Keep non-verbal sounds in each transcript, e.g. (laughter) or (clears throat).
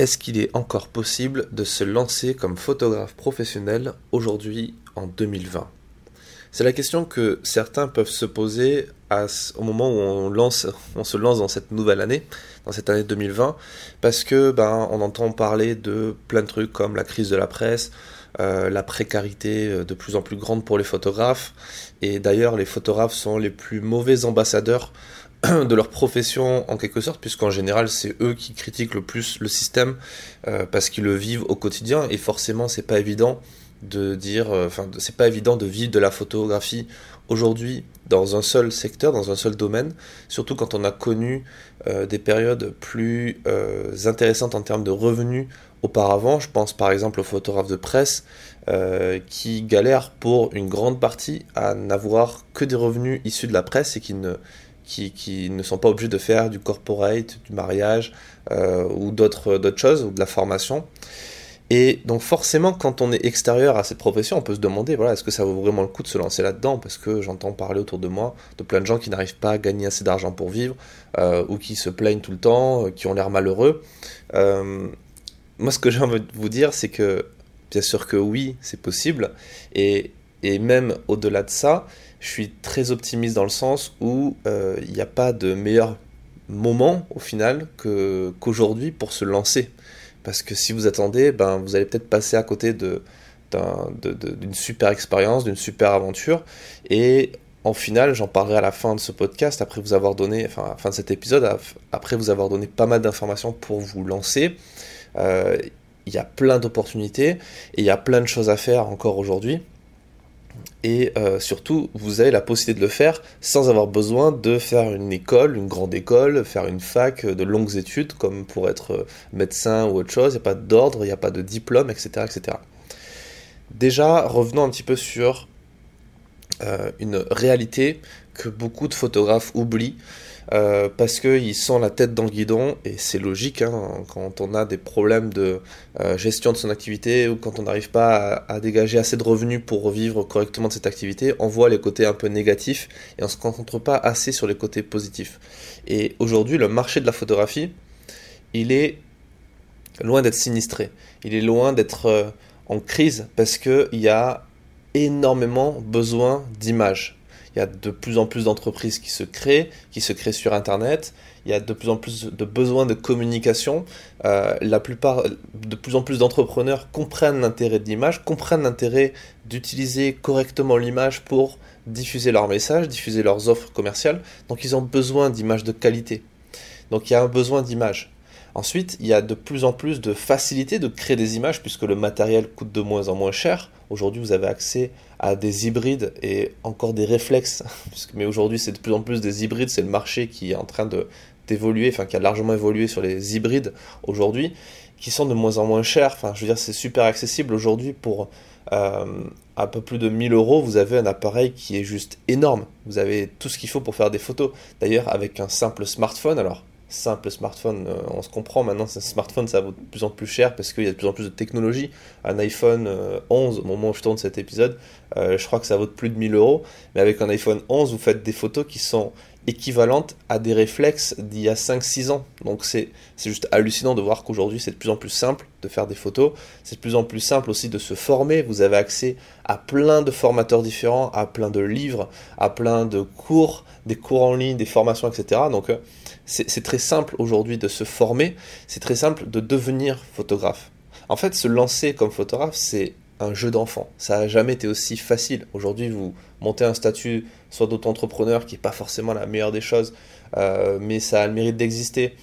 Est-ce qu'il est encore possible de se lancer comme photographe professionnel aujourd'hui en 2020 C'est la question que certains peuvent se poser au moment où (laughs) on, se lance dans cette nouvelle année, dans cette année 2020, parce que ben, on entend parler de plein de trucs comme la crise de la presse, euh, la précarité euh, de plus en plus grande pour les photographes, et d'ailleurs les photographes sont les plus mauvais ambassadeurs (clears throat) de leur profession en quelque sorte, puisqu'en général c'est eux qui critiquent le plus le système euh, parce qu'ils le vivent au quotidien et forcément c'est pas évident de dire, euh, enfin c'est pas évident de vivre de la photographie aujourd'hui dans un seul secteur, dans un seul domaine, surtout quand on a connu euh, des périodes plus intéressantes en termes de revenus auparavant. Je pense par exemple aux photographes de presse qui galèrent pour une grande partie à n'avoir que des revenus issus de la presse et qui ne qui, ne sont pas obligés de faire du corporate, du mariage euh, ou d'autres choses, ou de la formation. Et donc forcément, quand on est extérieur à cette profession, on peut se demander, voilà, est-ce que ça vaut vraiment le coup de se lancer là-dedans? Parce que j'entends parler autour de moi de plein de gens qui n'arrivent pas à gagner assez d'argent pour vivre, euh, ou qui se plaignent tout le temps, euh, qui ont l'air malheureux. moi, ce que j'ai envie de vous dire, c'est que bien sûr que oui, c'est possible, et, et même au-delà de ça, je suis très optimiste dans le sens où euh, il n'y a pas de meilleur moment au final qu'aujourd'hui pour se lancer. Parce que si vous attendez, ben, vous allez peut-être passer à côté d'une super expérience, d'une super aventure. Et en final, j'en parlerai à la fin de ce podcast, après vous avoir donné, enfin, à la fin de cet épisode, après vous avoir donné pas mal d'informations pour vous lancer. Euh, il y a plein d'opportunités et il y a plein de choses à faire encore aujourd'hui et euh, surtout vous avez la possibilité de le faire sans avoir besoin de faire une école, une grande école, faire une fac, de longues études comme pour être euh, médecin ou autre chose, il n'y a pas d'ordre, il n'y a pas de diplôme, etc., etc. Déjà, revenons un petit peu sur euh, une réalité que beaucoup de photographes oublient, euh, parce qu'ils sont la tête dans le guidon, et c'est logique, hein, quand on a des problèmes de euh, gestion de son activité, ou quand on n'arrive pas à, dégager assez de revenus pour vivre correctement de cette activité, on voit les côtés un peu négatifs, et on ne se concentre pas assez sur les côtés positifs. Et aujourd'hui, le marché de la photographie, il est loin d'être sinistré, il est loin d'être euh, en crise, parce qu'il y a énormément besoin d'images il y a de plus en plus d'entreprises qui se créent, qui se créent sur Internet. Il y a de plus en plus de besoins de communication. Euh, la plupart, de plus en plus d'entrepreneurs comprennent l'intérêt de l'image, comprennent l'intérêt d'utiliser correctement l'image pour diffuser leurs messages, diffuser leurs offres commerciales. Donc ils ont besoin d'images de qualité. Donc il y a un besoin d'images. Ensuite, il y a de plus en plus de facilité de créer des images puisque le matériel coûte de moins en moins cher. Aujourd'hui, vous avez accès à des hybrides et encore des réflexes. (laughs) mais aujourd'hui, c'est de plus en plus des hybrides. C'est le marché qui est en train d'évoluer, enfin qui a largement évolué sur les hybrides aujourd'hui, qui sont de moins en moins chers. Enfin, je veux dire, c'est super accessible aujourd'hui pour euh, un peu plus de 1000 euros. Vous avez un appareil qui est juste énorme. Vous avez tout ce qu'il faut pour faire des photos. D'ailleurs, avec un simple smartphone, alors simple smartphone, euh, on se comprend maintenant, un smartphone ça vaut de plus en plus cher parce qu'il y a de plus en plus de technologie. Un iPhone 11, euh, au moment où je tourne cet épisode, euh, je crois que ça vaut plus de 1000 euros. Mais avec un iPhone 11, vous faites des photos qui sont équivalentes à des réflexes d'il y a 5-6 ans. Donc c'est juste hallucinant de voir qu'aujourd'hui c'est de plus en plus simple de faire des photos. C'est de plus en plus simple aussi de se former. Vous avez accès à plein de formateurs différents, à plein de livres, à plein de cours, des cours en ligne, des formations, etc. Donc c'est très simple aujourd'hui de se former, c'est très simple de devenir photographe. En fait, se lancer comme photographe, c'est un jeu d'enfant. Ça n'a jamais été aussi facile. Aujourd'hui, vous montez un statut soit d'auto-entrepreneur, qui n'est pas forcément la meilleure des choses, euh, mais ça a le mérite d'exister.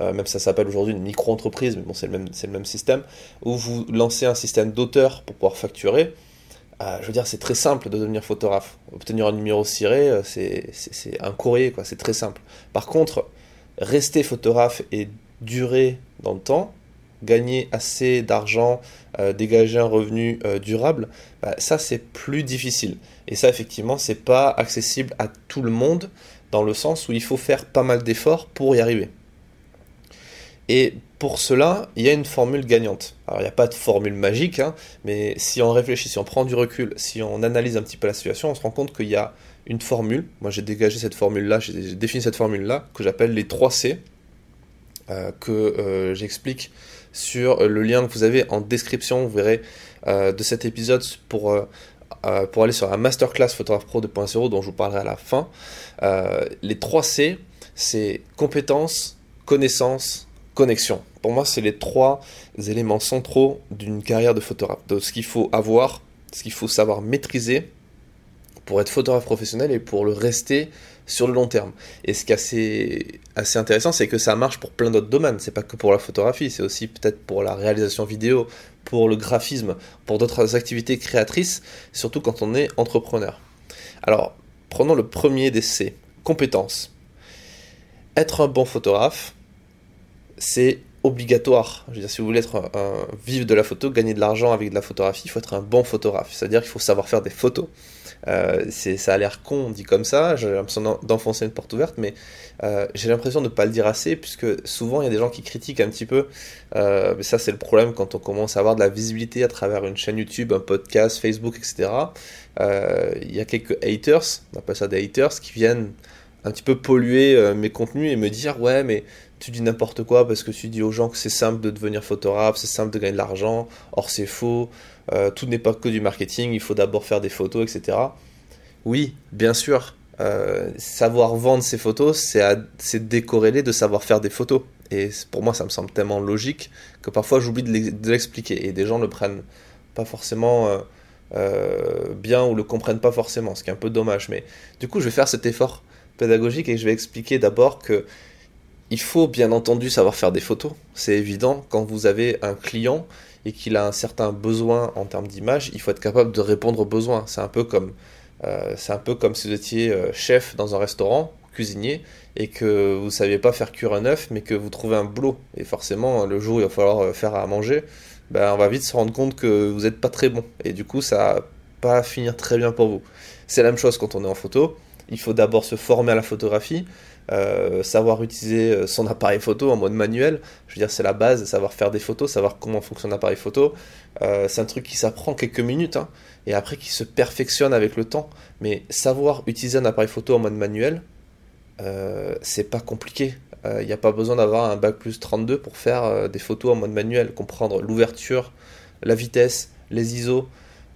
Euh, même ça s'appelle aujourd'hui une micro-entreprise, mais bon, c'est le, même, le même système, où vous lancez un système d'auteur pour pouvoir facturer. Euh, je veux dire, c'est très simple de devenir photographe. Obtenir un numéro ciré, c'est un courrier, quoi. C'est très simple. Par contre, rester photographe et durer dans le temps, gagner assez d'argent, euh, dégager un revenu euh, durable, bah, ça c'est plus difficile. Et ça effectivement c'est pas accessible à tout le monde dans le sens où il faut faire pas mal d'efforts pour y arriver. Et pour cela, il y a une formule gagnante. Alors il n'y a pas de formule magique, hein, mais si on réfléchit, si on prend du recul, si on analyse un petit peu la situation, on se rend compte qu'il y a une formule. Moi, j'ai dégagé cette formule-là, j'ai défini cette formule-là, que j'appelle les 3 C. que j'explique sur le lien que vous avez en description, vous verrez, de cet épisode pour, pour aller sur la masterclass photographe pro 2.0 dont je vous parlerai à la fin. les 3 C, c'est compétences, connaissances, connexion. Pour moi, c'est les trois éléments centraux d'une carrière de photographe. De ce qu'il faut avoir, ce qu'il faut savoir maîtriser pour être photographe professionnel et pour le rester sur le long terme. Et ce qui est assez, intéressant, c'est que ça marche pour plein d'autres domaines. C'est pas que pour la photographie, c'est aussi peut-être pour la réalisation vidéo, pour le graphisme, pour d'autres activités créatrices, surtout quand on est entrepreneur. Alors, prenons le premier des C, compétences. Être un bon photographe, c'est obligatoire. Je veux dire, si vous voulez être un, vivre de la photo, gagner de l'argent avec de la photographie, il faut être un bon photographe. C'est-à-dire qu'il faut savoir faire des photos. Euh, ça a l'air con dit comme ça, j'ai l'impression d'enfoncer une porte ouverte, mais euh, j'ai l'impression de ne pas le dire assez, puisque souvent il y a des gens qui critiquent un petit peu. Euh, mais ça, c'est le problème quand on commence à avoir de la visibilité à travers une chaîne YouTube, un podcast, Facebook, etc. Il y a quelques haters, on appelle ça des haters, qui viennent un petit peu polluer mes contenus et me dire ouais mais tu dis n'importe quoi parce que tu dis aux gens que c'est simple de devenir photographe, c'est simple de gagner de l'argent, or c'est faux, euh, tout n'est pas que du marketing, il faut d'abord faire des photos, etc. Oui, bien sûr, euh, savoir vendre ses photos, c'est décorrélé de savoir faire des photos. Et pour moi, ça me semble tellement logique que parfois j'oublie de l'expliquer et des gens le prennent pas forcément euh, bien ou le comprennent pas forcément, ce qui est un peu dommage. Mais du coup, je vais faire cet effort pédagogique et je vais expliquer d'abord que il faut bien entendu savoir faire des photos, c'est évident. Quand vous avez un client et qu'il a un certain besoin en termes d'image, il faut être capable de répondre aux besoins. C'est un peu comme, euh, c'est un peu comme si vous étiez euh, chef dans un restaurant, cuisinier, et que vous ne saviez pas faire cuire un œuf, mais que vous trouvez un boulot. Et forcément, le jour où il va falloir euh, faire à manger, ben, on va vite se rendre compte que vous n'êtes pas très bon. Et du coup, ça va pas finir très bien pour vous. C'est la même chose quand on est en photo. Il faut d'abord se former à la photographie. Euh, savoir utiliser euh, son appareil photo en mode manuel. Je veux dire, c'est la base, savoir faire des photos, savoir comment fonctionne l'appareil photo. Euh, c'est un truc qui s'apprend quelques minutes hein, et après qui se perfectionne avec le temps. Mais savoir utiliser un appareil photo en mode manuel, c'est pas compliqué. Il n'y a pas besoin d'avoir un bac plus 32 pour faire des photos en mode manuel, comprendre l'ouverture, la vitesse, les ISO,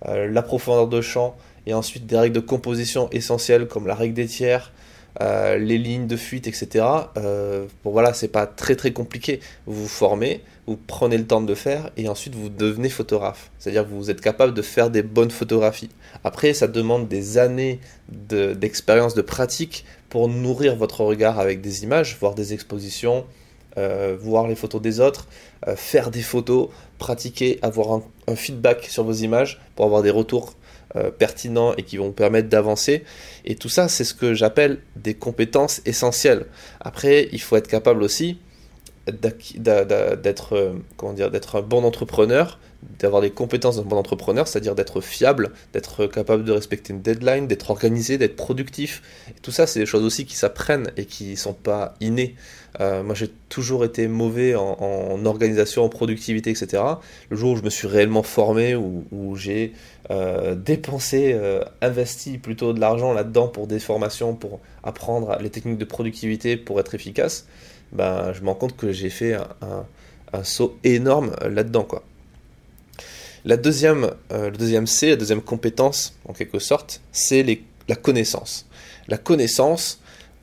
la profondeur de champ, et ensuite des règles de composition essentielles comme la règle des tiers, euh, les lignes de fuite, etc. Euh, bon voilà, c'est pas très très compliqué. Vous vous formez, vous prenez le temps de le faire et ensuite vous devenez photographe. C'est-à-dire que vous êtes capable de faire des bonnes photographies. Après, ça demande des années d'expérience, de, pratique pour nourrir votre regard avec des images, voir des expositions, euh, voir les photos des autres, faire des photos, pratiquer, avoir un, feedback sur vos images pour avoir des retours euh, pertinents et qui vont permettre d'avancer. Et tout ça, c'est ce que j'appelle des compétences essentielles. Après, il faut être capable aussi d'être euh, comment dire d'être un bon entrepreneur d'avoir des compétences d'un bon entrepreneur c'est-à-dire d'être fiable d'être capable de respecter une deadline d'être organisé d'être productif tout ça c'est des choses aussi qui s'apprennent et qui sont pas innées euh, moi j'ai toujours été mauvais en, organisation en productivité etc le jour où je me suis réellement formé où, où j'ai euh, dépensé investi plutôt de l'argent là-dedans pour des formations pour apprendre les techniques de productivité pour être efficace ben, je me rends compte que j'ai fait un, saut énorme là-dedans. Quoi. La deuxième, euh, deuxième C, la deuxième compétence, en quelque sorte, c'est la connaissance. La connaissance,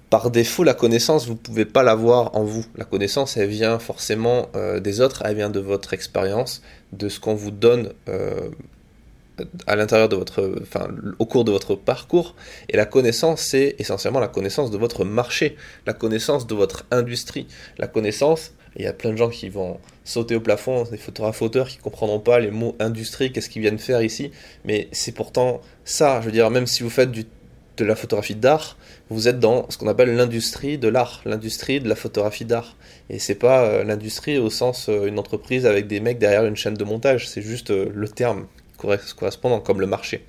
par défaut, la connaissance, vous ne pouvez pas l'avoir en vous. La connaissance, elle vient forcément euh, des autres, elle vient de votre expérience, de ce qu'on vous donne euh, à l'intérieur de votre, enfin, au cours de votre parcours. Et la connaissance, c'est essentiellement la connaissance de votre marché, la connaissance de votre industrie, la connaissance. Il y a plein de gens qui vont sauter au plafond, des photographes auteurs qui comprendront pas les mots industrie, qu'est-ce qu'ils viennent faire ici. Mais c'est pourtant ça. Je veux dire, même si vous faites du, de la photographie d'art, vous êtes dans ce qu'on appelle l'industrie de l'art, l'industrie de la photographie d'art. Et c'est pas euh, l'industrie au sens euh, une entreprise avec des mecs derrière une chaîne de montage, c'est juste euh, le terme correspondant comme le marché.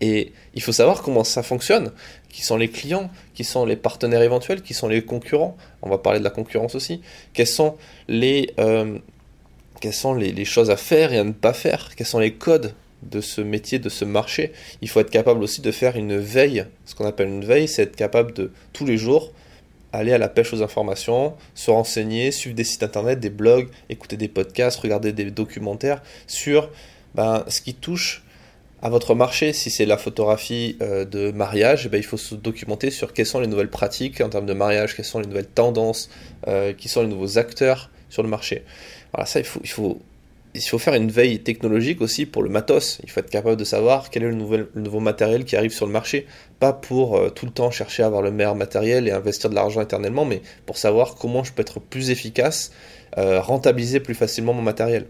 Et il faut savoir comment ça fonctionne, qui sont les clients, qui sont les partenaires éventuels, qui sont les concurrents. On va parler de la concurrence aussi. Quelles sont les, euh, sont les, choses à faire et à ne pas faire? Quels sont les codes de ce métier, de ce marché? Il faut être capable aussi de faire une veille. Ce qu'on appelle une veille, c'est être capable de tous les jours aller à la pêche aux informations, se renseigner, suivre des sites internet, des blogs, écouter des podcasts, regarder des documentaires sur ben, ce qui touche à votre marché. Si c'est la photographie euh, de mariage, eh ben, il faut se documenter sur quelles sont les nouvelles pratiques en termes de mariage, quelles sont les nouvelles tendances, euh, qui sont les nouveaux acteurs sur le marché. Voilà, ça, il faut, il faut il faut faire une veille technologique aussi pour le matos. Il faut être capable de savoir quel est le, nouvel, nouveau matériel qui arrive sur le marché. Pas pour euh, tout le temps chercher à avoir le meilleur matériel et investir de l'argent éternellement, mais pour savoir comment je peux être plus efficace, rentabiliser plus facilement mon matériel.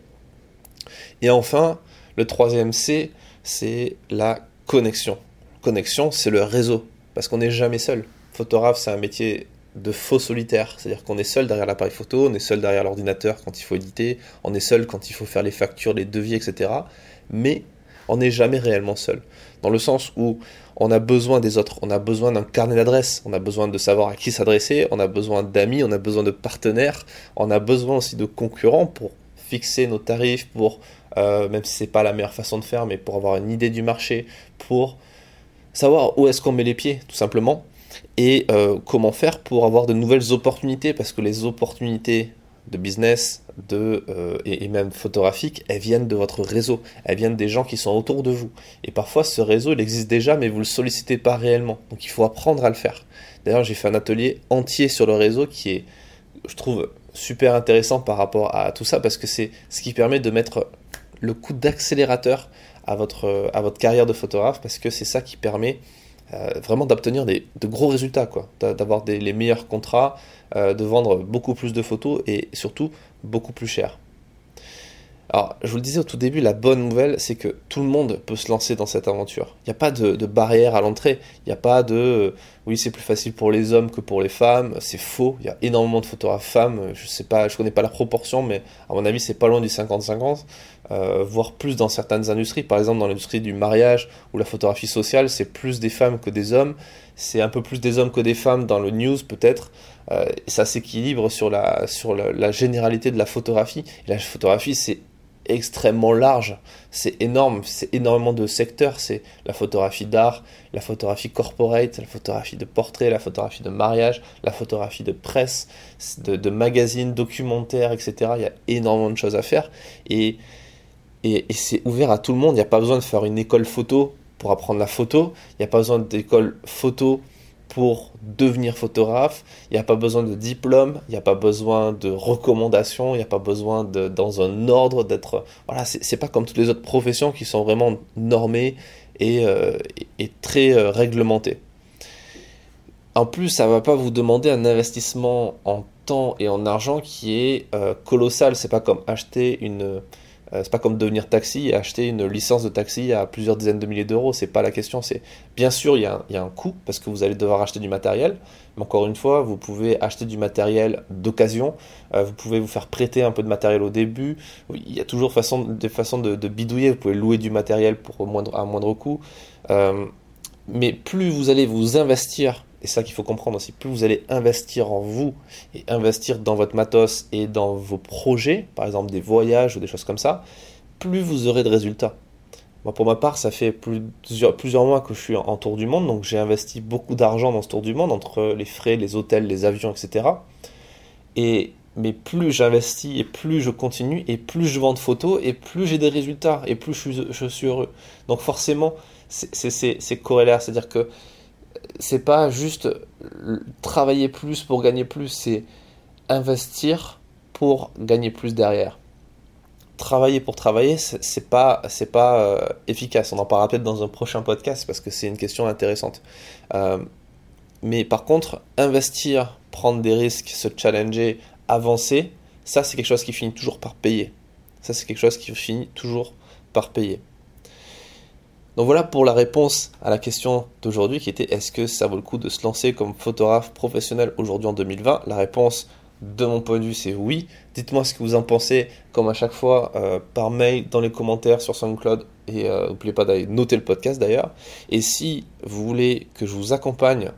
Et enfin, le troisième C, c'est la connexion. Connexion, c'est le réseau. Parce qu'on n'est jamais seul. Photographe, c'est un métier de faux solitaire. C'est-à-dire qu'on est seul derrière l'appareil photo, on est seul derrière l'ordinateur quand il faut éditer, on est seul quand il faut faire les factures, les devis, etc. Mais on n'est jamais réellement seul. Dans le sens où on a besoin des autres, on a besoin d'un carnet d'adresses, on a besoin de savoir à qui s'adresser, on a besoin d'amis, on a besoin de partenaires, on a besoin aussi de concurrents pour fixer nos tarifs, pour, euh, même si c'est pas la meilleure façon de faire, mais pour avoir une idée du marché, pour savoir où est-ce qu'on met les pieds, tout simplement et euh, comment faire pour avoir de nouvelles opportunités parce que les opportunités de business de, euh, et, même photographiques, elles viennent de votre réseau, elles viennent des gens qui sont autour de vous. Et parfois, ce réseau, il existe déjà, mais vous ne le sollicitez pas réellement. Donc il faut apprendre à le faire. D'ailleurs, j'ai fait un atelier entier sur le réseau qui est, je trouve, super intéressant par rapport à tout ça, parce que c'est ce qui permet de mettre le coup d'accélérateur à votre, à votre carrière de photographe, parce que c'est ça qui permet euh, vraiment d'obtenir de gros résultats, quoi, d'avoir les meilleurs contrats, euh, de vendre beaucoup plus de photos et surtout beaucoup plus cher. Alors, je vous le disais au tout début, la bonne nouvelle, c'est que tout le monde peut se lancer dans cette aventure. Il n'y a pas de, barrière à l'entrée. Il n'y a pas de euh, oui, c'est plus facile pour les hommes que pour les femmes. C'est faux. Il y a énormément de photographes femmes. Je sais pas, je connais pas la proportion, mais à mon avis, c'est pas loin du 50-50, euh, voire plus dans certaines industries. Par exemple, dans l'industrie du mariage ou la photographie sociale, c'est plus des femmes que des hommes. C'est un peu plus des hommes que des femmes dans le news, peut-être. Euh, ça s'équilibre sur la sur la, généralité de la photographie. La photographie, c'est extrêmement large, c'est énorme, c'est énormément de secteurs, c'est la photographie d'art, la photographie corporate, la photographie de portrait, la photographie de mariage, la photographie de presse, de, magazines, documentaires, etc. Il y a énormément de choses à faire. Et, et c'est ouvert à tout le monde, il n'y a pas besoin de faire une école photo pour apprendre la photo, il n'y a pas besoin d'école photo pour devenir photographe. Il n'y a pas besoin de diplôme, il n'y a pas besoin de recommandations, il n'y a pas besoin de, dans un ordre d'être. Voilà, c'est pas comme toutes les autres professions qui sont vraiment normées et, euh, et très euh, réglementées. En plus, ça va pas vous demander un investissement en temps et en argent qui est euh, colossal. C'est pas comme acheter une c'est pas comme devenir taxi et acheter une licence de taxi à plusieurs dizaines de milliers d'euros. C'est pas la question. C'est bien sûr il y, a un, coût parce que vous allez devoir acheter du matériel. Mais encore une fois, vous pouvez acheter du matériel d'occasion. Euh, vous pouvez vous faire prêter un peu de matériel au début. Il y a toujours des façons de, bidouiller. Vous pouvez louer du matériel pour moindre, à moindre coût. Euh, mais plus vous allez vous investir et ça qu'il faut comprendre aussi, plus vous allez investir en vous et investir dans votre matos et dans vos projets, par exemple des voyages ou des choses comme ça, plus vous aurez de résultats. Moi, pour ma part, ça fait plusieurs, mois que je suis en, tour du monde, donc j'ai investi beaucoup d'argent dans ce tour du monde, entre les frais, les hôtels, les avions, etc. Et, mais plus j'investis et plus je continue, et plus je vends de photos, et plus j'ai des résultats, et plus je suis, je suis heureux. Donc forcément, c'est corrélaire, c'est-à-dire que c'est pas juste travailler plus pour gagner plus, c'est investir pour gagner plus derrière. Travailler pour travailler, c'est pas, pas euh, efficace. On en parlera peut-être dans un prochain podcast parce que c'est une question intéressante. Euh, mais par contre, investir, prendre des risques, se challenger, avancer, ça c'est quelque chose qui finit toujours par payer. Ça c'est quelque chose qui finit toujours par payer. Donc voilà pour la réponse à la question d'aujourd'hui qui était est-ce que ça vaut le coup de se lancer comme photographe professionnel aujourd'hui en 2020 La réponse de mon point de vue c'est oui. Dites-moi ce que vous en pensez comme à chaque fois euh, par mail dans les commentaires sur SoundCloud et euh, n'oubliez pas d'aller noter le podcast d'ailleurs. Et si vous voulez que je vous accompagne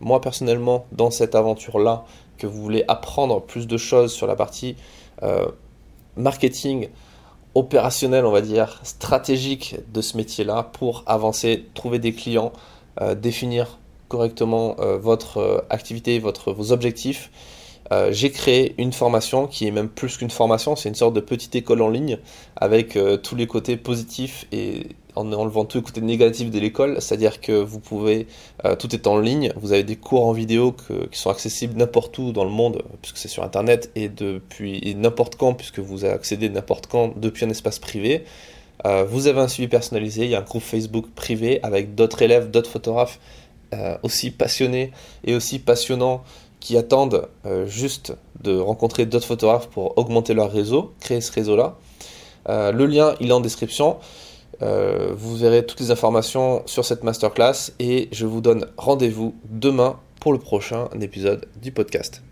moi personnellement dans cette aventure là, que vous voulez apprendre plus de choses sur la partie euh, marketing, opérationnel, on va dire, stratégique de ce métier-là pour avancer, trouver des clients, euh, définir correctement votre activité, votre, vos objectifs, j'ai créé une formation qui est même plus qu'une formation, c'est une sorte de petite école en ligne avec tous les côtés positifs et en enlevant tous les côtés négatifs de l'école, c'est-à-dire que vous pouvez, euh, tout est en ligne, vous avez des cours en vidéo qui sont accessibles n'importe où dans le monde, puisque c'est sur Internet, et depuis n'importe quand, puisque vous accédez n'importe quand depuis un espace privé. Euh, vous avez un suivi personnalisé, il y a un groupe Facebook privé avec d'autres élèves, d'autres photographes euh, aussi passionnés et aussi passionnants qui attendent juste de rencontrer d'autres photographes pour augmenter leur réseau, créer ce réseau-là. le lien, il est en description. Euh, vous verrez toutes les informations sur cette masterclass et je vous donne rendez-vous demain pour le prochain épisode du podcast.